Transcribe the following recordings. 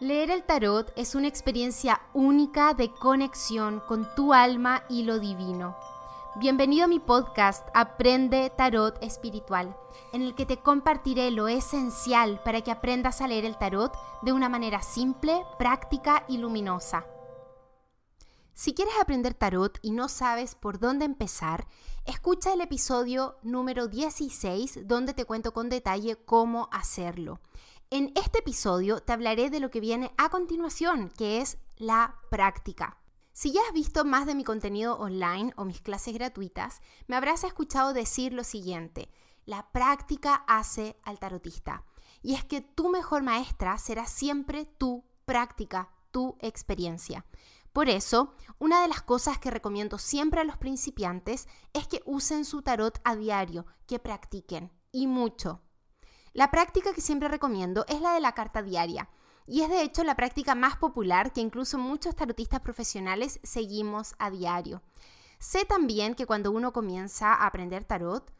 Leer el tarot es una experiencia única de conexión con tu alma y lo divino. Bienvenido a mi podcast Aprende Tarot Espiritual, en el que te compartiré lo esencial para que aprendas a leer el tarot de una manera simple, práctica y luminosa. Si quieres aprender tarot y no sabes por dónde empezar, escucha el episodio número 16 donde te cuento con detalle cómo hacerlo. En este episodio te hablaré de lo que viene a continuación, que es la práctica. Si ya has visto más de mi contenido online o mis clases gratuitas, me habrás escuchado decir lo siguiente, la práctica hace al tarotista. Y es que tu mejor maestra será siempre tu práctica, tu experiencia. Por eso, una de las cosas que recomiendo siempre a los principiantes es que usen su tarot a diario, que practiquen, y mucho. La práctica que siempre recomiendo es la de la carta diaria. Y es de hecho la práctica más popular que incluso muchos tarotistas profesionales seguimos a diario. Sé también que cuando uno comienza a aprender tarot,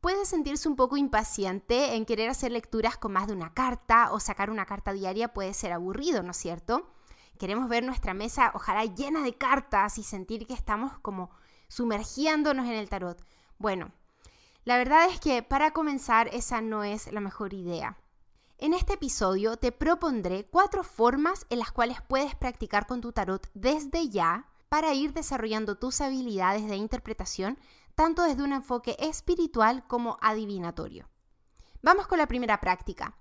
puede sentirse un poco impaciente en querer hacer lecturas con más de una carta o sacar una carta diaria puede ser aburrido, ¿no es cierto? Queremos ver nuestra mesa ojalá llena de cartas y sentir que estamos como sumergiéndonos en el tarot. Bueno, la verdad es que para comenzar esa no es la mejor idea. En este episodio te propondré cuatro formas en las cuales puedes practicar con tu tarot desde ya para ir desarrollando tus habilidades de interpretación tanto desde un enfoque espiritual como adivinatorio. Vamos con la primera práctica.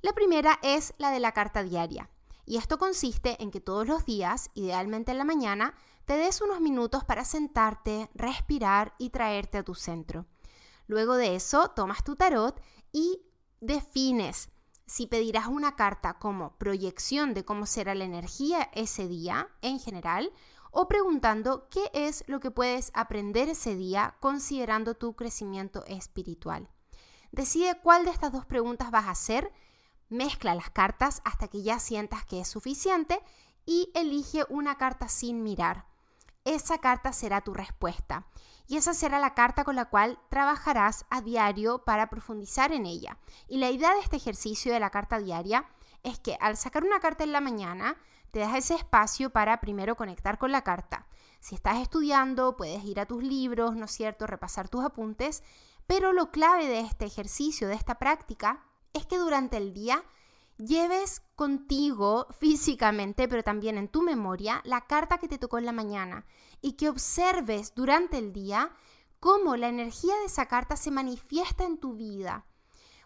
La primera es la de la carta diaria. Y esto consiste en que todos los días, idealmente en la mañana, te des unos minutos para sentarte, respirar y traerte a tu centro. Luego de eso, tomas tu tarot y defines si pedirás una carta como proyección de cómo será la energía ese día en general o preguntando qué es lo que puedes aprender ese día considerando tu crecimiento espiritual. Decide cuál de estas dos preguntas vas a hacer, mezcla las cartas hasta que ya sientas que es suficiente y elige una carta sin mirar. Esa carta será tu respuesta y esa será la carta con la cual trabajarás a diario para profundizar en ella. Y la idea de este ejercicio de la carta diaria es que al sacar una carta en la mañana, te das ese espacio para primero conectar con la carta. Si estás estudiando, puedes ir a tus libros, ¿no es cierto?, repasar tus apuntes, pero lo clave de este ejercicio, de esta práctica, es que durante el día lleves contigo físicamente, pero también en tu memoria, la carta que te tocó en la mañana y que observes durante el día cómo la energía de esa carta se manifiesta en tu vida.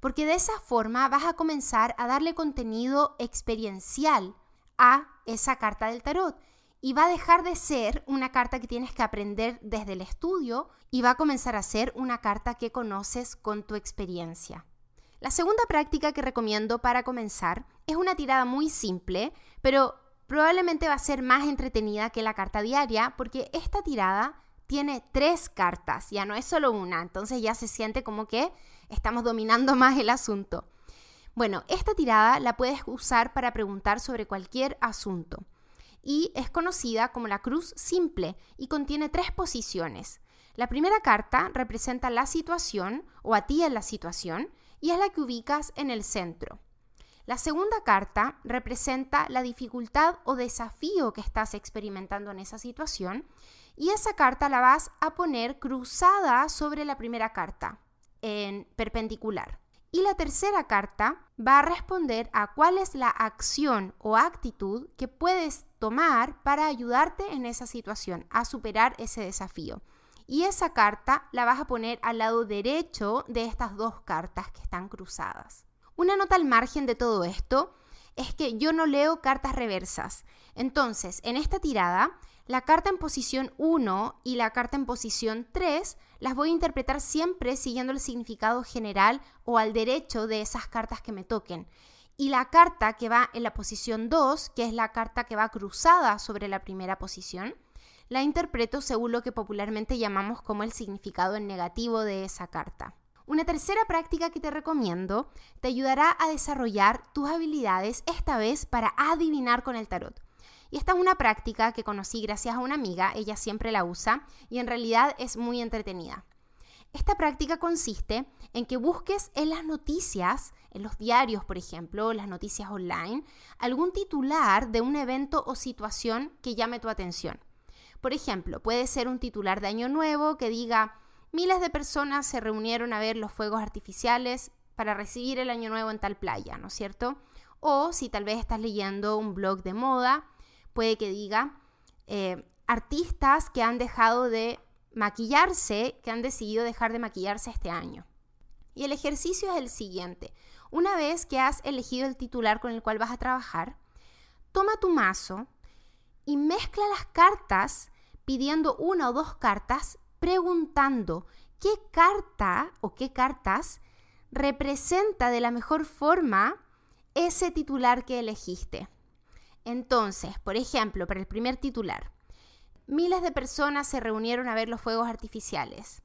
Porque de esa forma vas a comenzar a darle contenido experiencial a esa carta del tarot. Y va a dejar de ser una carta que tienes que aprender desde el estudio y va a comenzar a ser una carta que conoces con tu experiencia. La segunda práctica que recomiendo para comenzar es una tirada muy simple, pero probablemente va a ser más entretenida que la carta diaria porque esta tirada tiene tres cartas, ya no es solo una, entonces ya se siente como que estamos dominando más el asunto. Bueno, esta tirada la puedes usar para preguntar sobre cualquier asunto y es conocida como la cruz simple y contiene tres posiciones. La primera carta representa la situación o a ti en la situación y es la que ubicas en el centro. La segunda carta representa la dificultad o desafío que estás experimentando en esa situación y esa carta la vas a poner cruzada sobre la primera carta, en perpendicular. Y la tercera carta va a responder a cuál es la acción o actitud que puedes tomar para ayudarte en esa situación, a superar ese desafío y esa carta la vas a poner al lado derecho de estas dos cartas que están cruzadas. Una nota al margen de todo esto es que yo no leo cartas reversas. Entonces, en esta tirada, la carta en posición 1 y la carta en posición 3 las voy a interpretar siempre siguiendo el significado general o al derecho de esas cartas que me toquen. Y la carta que va en la posición 2, que es la carta que va cruzada sobre la primera posición, la interpreto según lo que popularmente llamamos como el significado en negativo de esa carta. Una tercera práctica que te recomiendo te ayudará a desarrollar tus habilidades, esta vez para adivinar con el tarot. Y esta es una práctica que conocí gracias a una amiga, ella siempre la usa y en realidad es muy entretenida. Esta práctica consiste en que busques en las noticias, en los diarios, por ejemplo, las noticias online, algún titular de un evento o situación que llame tu atención. Por ejemplo, puede ser un titular de Año Nuevo que diga, miles de personas se reunieron a ver los fuegos artificiales para recibir el Año Nuevo en tal playa, ¿no es cierto? O si tal vez estás leyendo un blog de moda, puede que diga, eh, artistas que han dejado de maquillarse que han decidido dejar de maquillarse este año. Y el ejercicio es el siguiente. Una vez que has elegido el titular con el cual vas a trabajar, toma tu mazo y mezcla las cartas pidiendo una o dos cartas preguntando qué carta o qué cartas representa de la mejor forma ese titular que elegiste. Entonces, por ejemplo, para el primer titular, miles de personas se reunieron a ver los fuegos artificiales.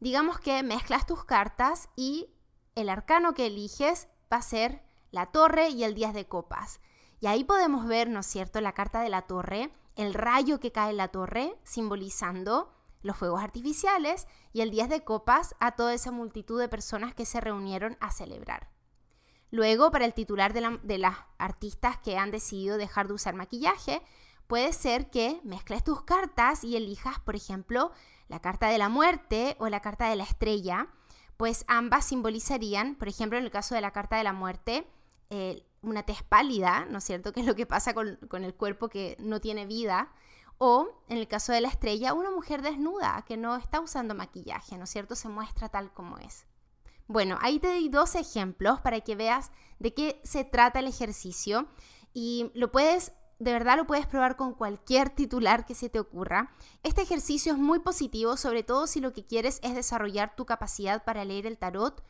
Digamos que mezclas tus cartas y el arcano que eliges va a ser la torre y el 10 de copas. Y ahí podemos ver, ¿no es cierto?, la carta de la torre, el rayo que cae en la torre, simbolizando los fuegos artificiales, y el 10 de copas a toda esa multitud de personas que se reunieron a celebrar. Luego, para el titular de, las artistas que han decidido dejar de usar maquillaje, puede ser que mezcles tus cartas y elijas, por ejemplo, la carta de la muerte o la carta de la estrella, pues ambas simbolizarían, por ejemplo, en el caso de la carta de la muerte, eh, una tez pálida, ¿no es cierto? Que es lo que pasa con, el cuerpo que no tiene vida. O, en el caso de la estrella, una mujer desnuda que no está usando maquillaje, ¿no es cierto? Se muestra tal como es. Bueno, ahí te doy dos ejemplos para que veas de qué se trata el ejercicio y lo puedes de verdad lo puedes probar con cualquier titular que se te ocurra. Este ejercicio es muy positivo, sobre todo si lo que quieres es desarrollar tu capacidad para leer el tarot,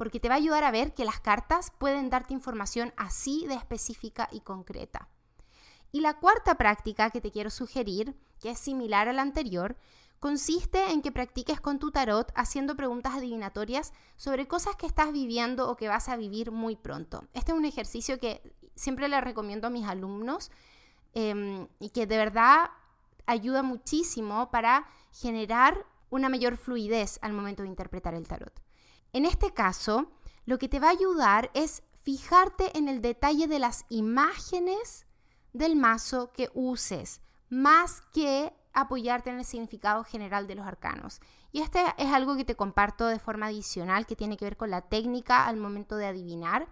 porque te va a ayudar a ver que las cartas pueden darte información así de específica y concreta. Y la cuarta práctica que te quiero sugerir, que es similar a la anterior, consiste en que practiques con tu tarot haciendo preguntas adivinatorias sobre cosas que estás viviendo o que vas a vivir muy pronto. Este es un ejercicio que siempre le recomiendo a mis alumnos Em, y que de verdad ayuda muchísimo para generar una mayor fluidez al momento de interpretar el tarot. En este caso, lo que te va a ayudar es fijarte en el detalle de las imágenes del mazo que uses, más que apoyarte en el significado general de los arcanos. Y este es algo que te comparto de forma adicional que tiene que ver con la técnica al momento de adivinar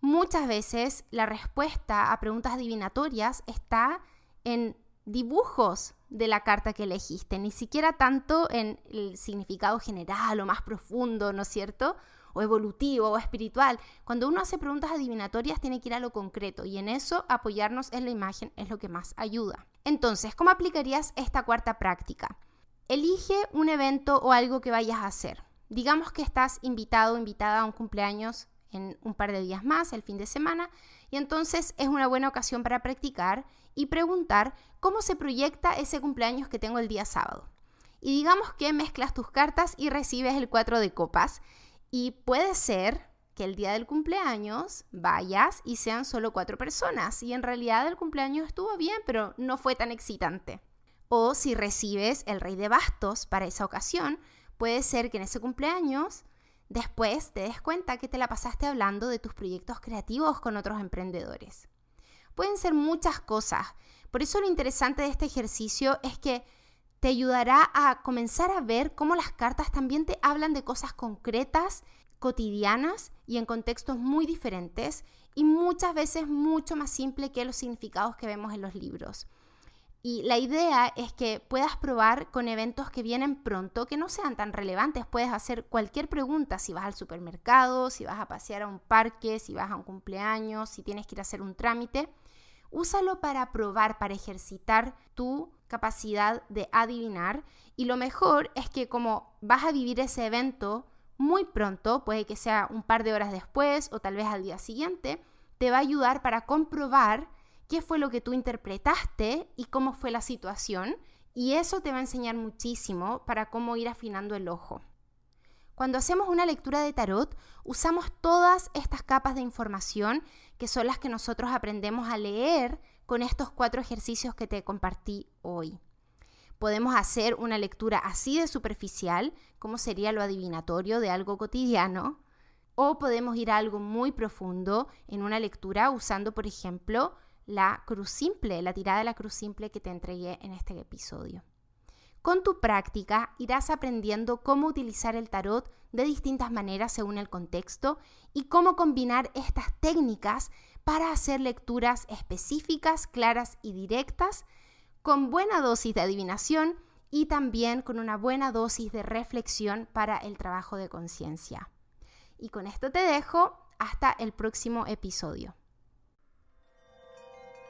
Muchas veces la respuesta a preguntas adivinatorias está en dibujos de la carta que elegiste, ni siquiera tanto en el significado general o más profundo, ¿no es cierto? O evolutivo o espiritual. Cuando uno hace preguntas adivinatorias tiene que ir a lo concreto y en eso apoyarnos en la imagen es lo que más ayuda. Entonces, ¿cómo aplicarías esta cuarta práctica? Elige un evento o algo que vayas a hacer. Digamos que estás invitado o invitada a un cumpleaños en un par de días más, el fin de semana, y entonces es una buena ocasión para practicar y preguntar cómo se proyecta ese cumpleaños que tengo el día sábado. Y digamos que mezclas tus cartas y recibes el 4 de copas, y puede ser que el día del cumpleaños vayas y sean solo cuatro personas, y en realidad el cumpleaños estuvo bien, pero no fue tan excitante. O si recibes el rey de bastos para esa ocasión, puede ser que en ese cumpleaños Después te des cuenta que te la pasaste hablando de tus proyectos creativos con otros emprendedores. Pueden ser muchas cosas. Por eso lo interesante de este ejercicio es que te ayudará a comenzar a ver cómo las cartas también te hablan de cosas concretas, cotidianas y en contextos muy diferentes y muchas veces mucho más simple que los significados que vemos en los libros. Y la idea es que puedas probar con eventos que vienen pronto, que no sean tan relevantes. Puedes hacer cualquier pregunta, si vas al supermercado, si vas a pasear a un parque, si vas a un cumpleaños, si tienes que ir a hacer un trámite. Úsalo para probar, para ejercitar tu capacidad de adivinar. Y lo mejor es que como vas a vivir ese evento muy pronto, puede que sea un par de horas después o tal vez al día siguiente, te va a ayudar para comprobar qué fue lo que tú interpretaste y cómo fue la situación. Y eso te va a enseñar muchísimo para cómo ir afinando el ojo. Cuando hacemos una lectura de tarot, usamos todas estas capas de información que son las que nosotros aprendemos a leer con estos cuatro ejercicios que te compartí hoy. Podemos hacer una lectura así de superficial, como sería lo adivinatorio de algo cotidiano, o podemos ir a algo muy profundo en una lectura usando, por ejemplo, la cruz simple, la tirada de la cruz simple que te entregué en este episodio. Con tu práctica irás aprendiendo cómo utilizar el tarot de distintas maneras según el contexto y cómo combinar estas técnicas para hacer lecturas específicas, claras y directas, con buena dosis de adivinación y también con una buena dosis de reflexión para el trabajo de conciencia. Y con esto te dejo hasta el próximo episodio.